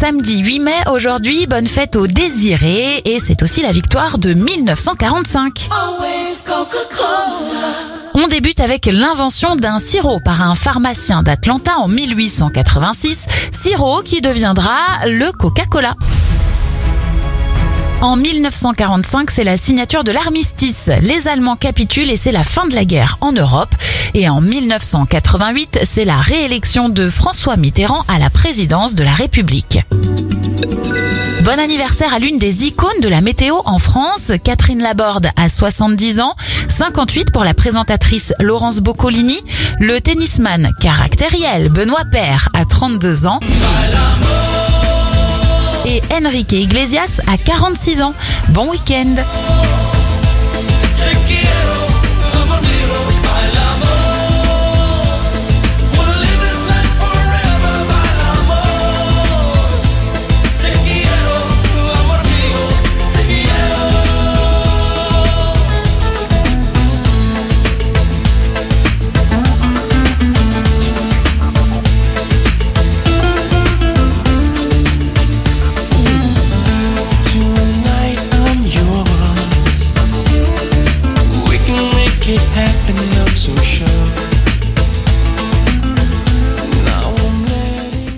samedi 8 mai aujourd'hui. Bonne fête aux désirés et c'est aussi la victoire de 1945. On débute avec l'invention d'un sirop par un pharmacien d'Atlanta en 1886, sirop qui deviendra le Coca-Cola. En 1945, c'est la signature de l'armistice. Les Allemands capitulent et c'est la fin de la guerre en Europe. Et en 1988, c'est la réélection de François Mitterrand à la présidence de la République. Bon anniversaire à l'une des icônes de la météo en France, Catherine Laborde à 70 ans, 58 pour la présentatrice Laurence Boccolini, le tennisman caractériel Benoît Paire à 32 ans et Enrique Iglesias à 46 ans. Bon week-end make it happen, I'm so sure.